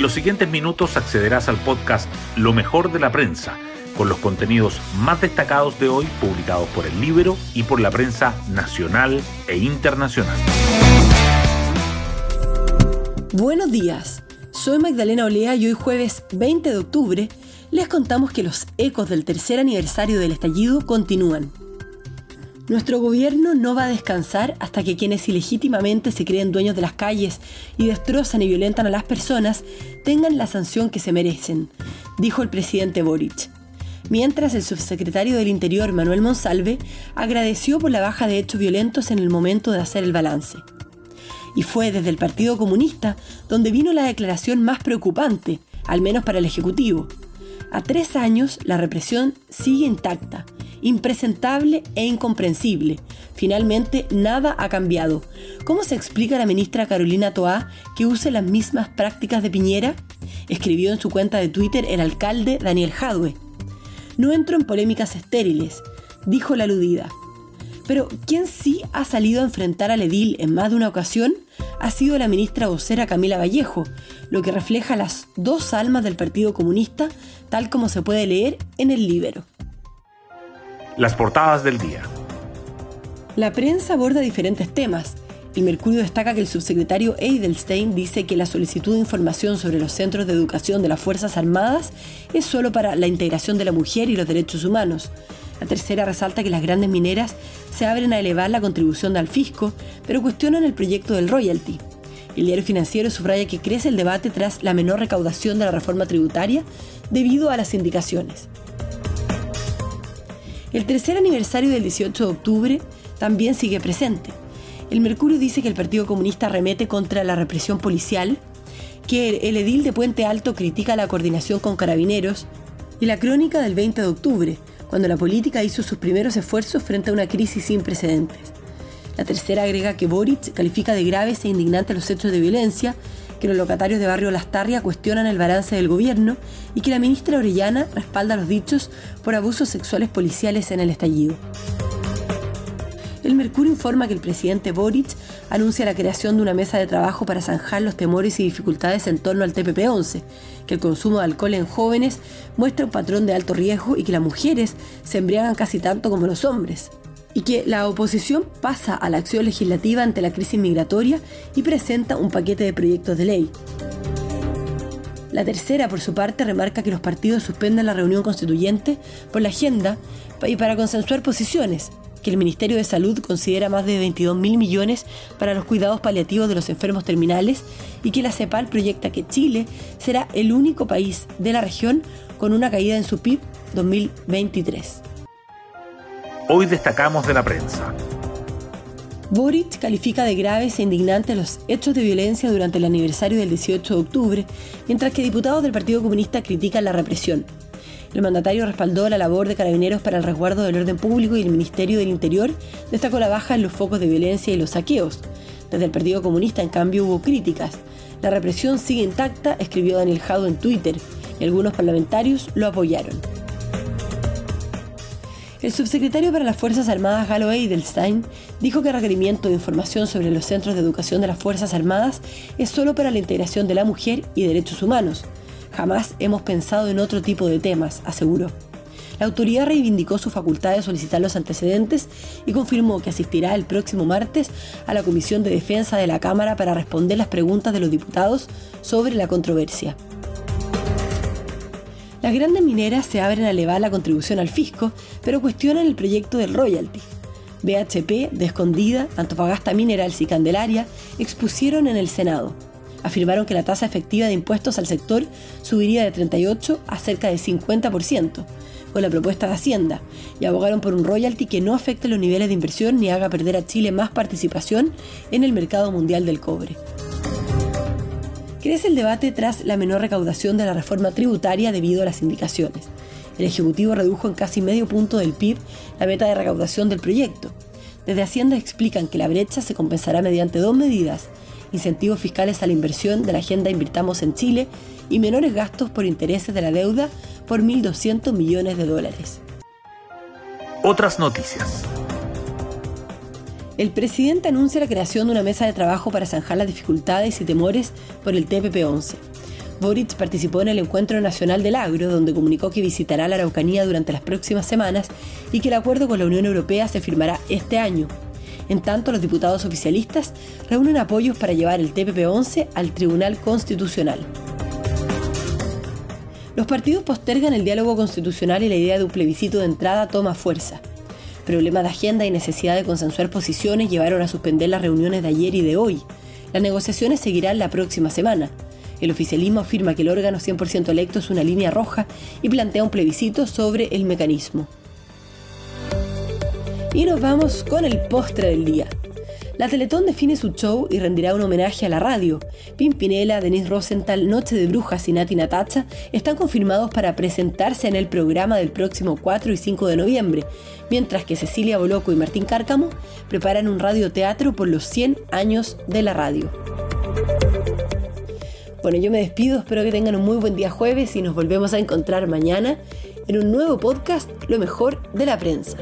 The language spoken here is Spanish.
En los siguientes minutos accederás al podcast Lo mejor de la prensa, con los contenidos más destacados de hoy publicados por el libro y por la prensa nacional e internacional. Buenos días, soy Magdalena Olea y hoy jueves 20 de octubre les contamos que los ecos del tercer aniversario del estallido continúan. Nuestro gobierno no va a descansar hasta que quienes ilegítimamente se creen dueños de las calles y destrozan y violentan a las personas tengan la sanción que se merecen, dijo el presidente Boric. Mientras el subsecretario del Interior, Manuel Monsalve, agradeció por la baja de hechos violentos en el momento de hacer el balance. Y fue desde el Partido Comunista donde vino la declaración más preocupante, al menos para el Ejecutivo. A tres años, la represión sigue intacta impresentable e incomprensible. Finalmente, nada ha cambiado. ¿Cómo se explica la ministra Carolina Toá que use las mismas prácticas de Piñera? Escribió en su cuenta de Twitter el alcalde Daniel Jadwe. No entro en polémicas estériles, dijo la aludida. Pero quien sí ha salido a enfrentar al edil en más de una ocasión ha sido la ministra vocera Camila Vallejo, lo que refleja las dos almas del Partido Comunista, tal como se puede leer en el libro. Las portadas del día. La prensa aborda diferentes temas. El Mercurio destaca que el subsecretario Edelstein dice que la solicitud de información sobre los centros de educación de las Fuerzas Armadas es solo para la integración de la mujer y los derechos humanos. La tercera resalta que las grandes mineras se abren a elevar la contribución al fisco, pero cuestionan el proyecto del royalty. El diario financiero subraya que crece el debate tras la menor recaudación de la reforma tributaria debido a las indicaciones. El tercer aniversario del 18 de octubre también sigue presente. El Mercurio dice que el Partido Comunista remete contra la represión policial, que el edil de Puente Alto critica la coordinación con carabineros y la crónica del 20 de octubre, cuando la política hizo sus primeros esfuerzos frente a una crisis sin precedentes. La tercera agrega que Boric califica de graves e indignantes los hechos de violencia que los locatarios de Barrio Lastarria cuestionan el balance del gobierno y que la ministra Orellana respalda los dichos por abusos sexuales policiales en el estallido. El Mercurio informa que el presidente Boric anuncia la creación de una mesa de trabajo para zanjar los temores y dificultades en torno al TPP-11, que el consumo de alcohol en jóvenes muestra un patrón de alto riesgo y que las mujeres se embriagan casi tanto como los hombres y que la oposición pasa a la acción legislativa ante la crisis migratoria y presenta un paquete de proyectos de ley. La tercera, por su parte, remarca que los partidos suspenden la reunión constituyente por la agenda y para consensuar posiciones, que el Ministerio de Salud considera más de 22 mil millones para los cuidados paliativos de los enfermos terminales y que la CEPAL proyecta que Chile será el único país de la región con una caída en su PIB 2023. Hoy destacamos de la prensa. Boric califica de graves e indignantes los hechos de violencia durante el aniversario del 18 de octubre, mientras que diputados del Partido Comunista critican la represión. El mandatario respaldó la labor de carabineros para el resguardo del orden público y el Ministerio del Interior destacó la baja en los focos de violencia y los saqueos. Desde el Partido Comunista, en cambio, hubo críticas. La represión sigue intacta, escribió Daniel Jado en Twitter, y algunos parlamentarios lo apoyaron. El subsecretario para las Fuerzas Armadas, Galo Edelstein, dijo que el requerimiento de información sobre los centros de educación de las Fuerzas Armadas es solo para la integración de la mujer y derechos humanos. Jamás hemos pensado en otro tipo de temas, aseguró. La autoridad reivindicó su facultad de solicitar los antecedentes y confirmó que asistirá el próximo martes a la Comisión de Defensa de la Cámara para responder las preguntas de los diputados sobre la controversia. Las grandes mineras se abren a elevar la contribución al fisco, pero cuestionan el proyecto del royalty. BHP, de Escondida, Antofagasta Minerals y Candelaria expusieron en el Senado. Afirmaron que la tasa efectiva de impuestos al sector subiría de 38 a cerca de 50% con la propuesta de Hacienda y abogaron por un royalty que no afecte los niveles de inversión ni haga perder a Chile más participación en el mercado mundial del cobre. Crece el debate tras la menor recaudación de la reforma tributaria debido a las indicaciones. El Ejecutivo redujo en casi medio punto del PIB la meta de recaudación del proyecto. Desde Hacienda explican que la brecha se compensará mediante dos medidas, incentivos fiscales a la inversión de la agenda Invirtamos en Chile y menores gastos por intereses de la deuda por 1.200 millones de dólares. Otras noticias. El presidente anuncia la creación de una mesa de trabajo para zanjar las dificultades y temores por el TPP-11. Boric participó en el Encuentro Nacional del Agro, donde comunicó que visitará la Araucanía durante las próximas semanas y que el acuerdo con la Unión Europea se firmará este año. En tanto, los diputados oficialistas reúnen apoyos para llevar el TPP-11 al Tribunal Constitucional. Los partidos postergan el diálogo constitucional y la idea de un plebiscito de entrada toma fuerza. Problemas de agenda y necesidad de consensuar posiciones llevaron a suspender las reuniones de ayer y de hoy. Las negociaciones seguirán la próxima semana. El oficialismo afirma que el órgano 100% electo es una línea roja y plantea un plebiscito sobre el mecanismo. Y nos vamos con el postre del día. La Teletón define su show y rendirá un homenaje a la radio. Pimpinela, Denise Rosenthal, Noche de Brujas y Nati Natacha están confirmados para presentarse en el programa del próximo 4 y 5 de noviembre, mientras que Cecilia Boloco y Martín Cárcamo preparan un radioteatro por los 100 años de la radio. Bueno, yo me despido, espero que tengan un muy buen día jueves y nos volvemos a encontrar mañana en un nuevo podcast, Lo mejor de la prensa.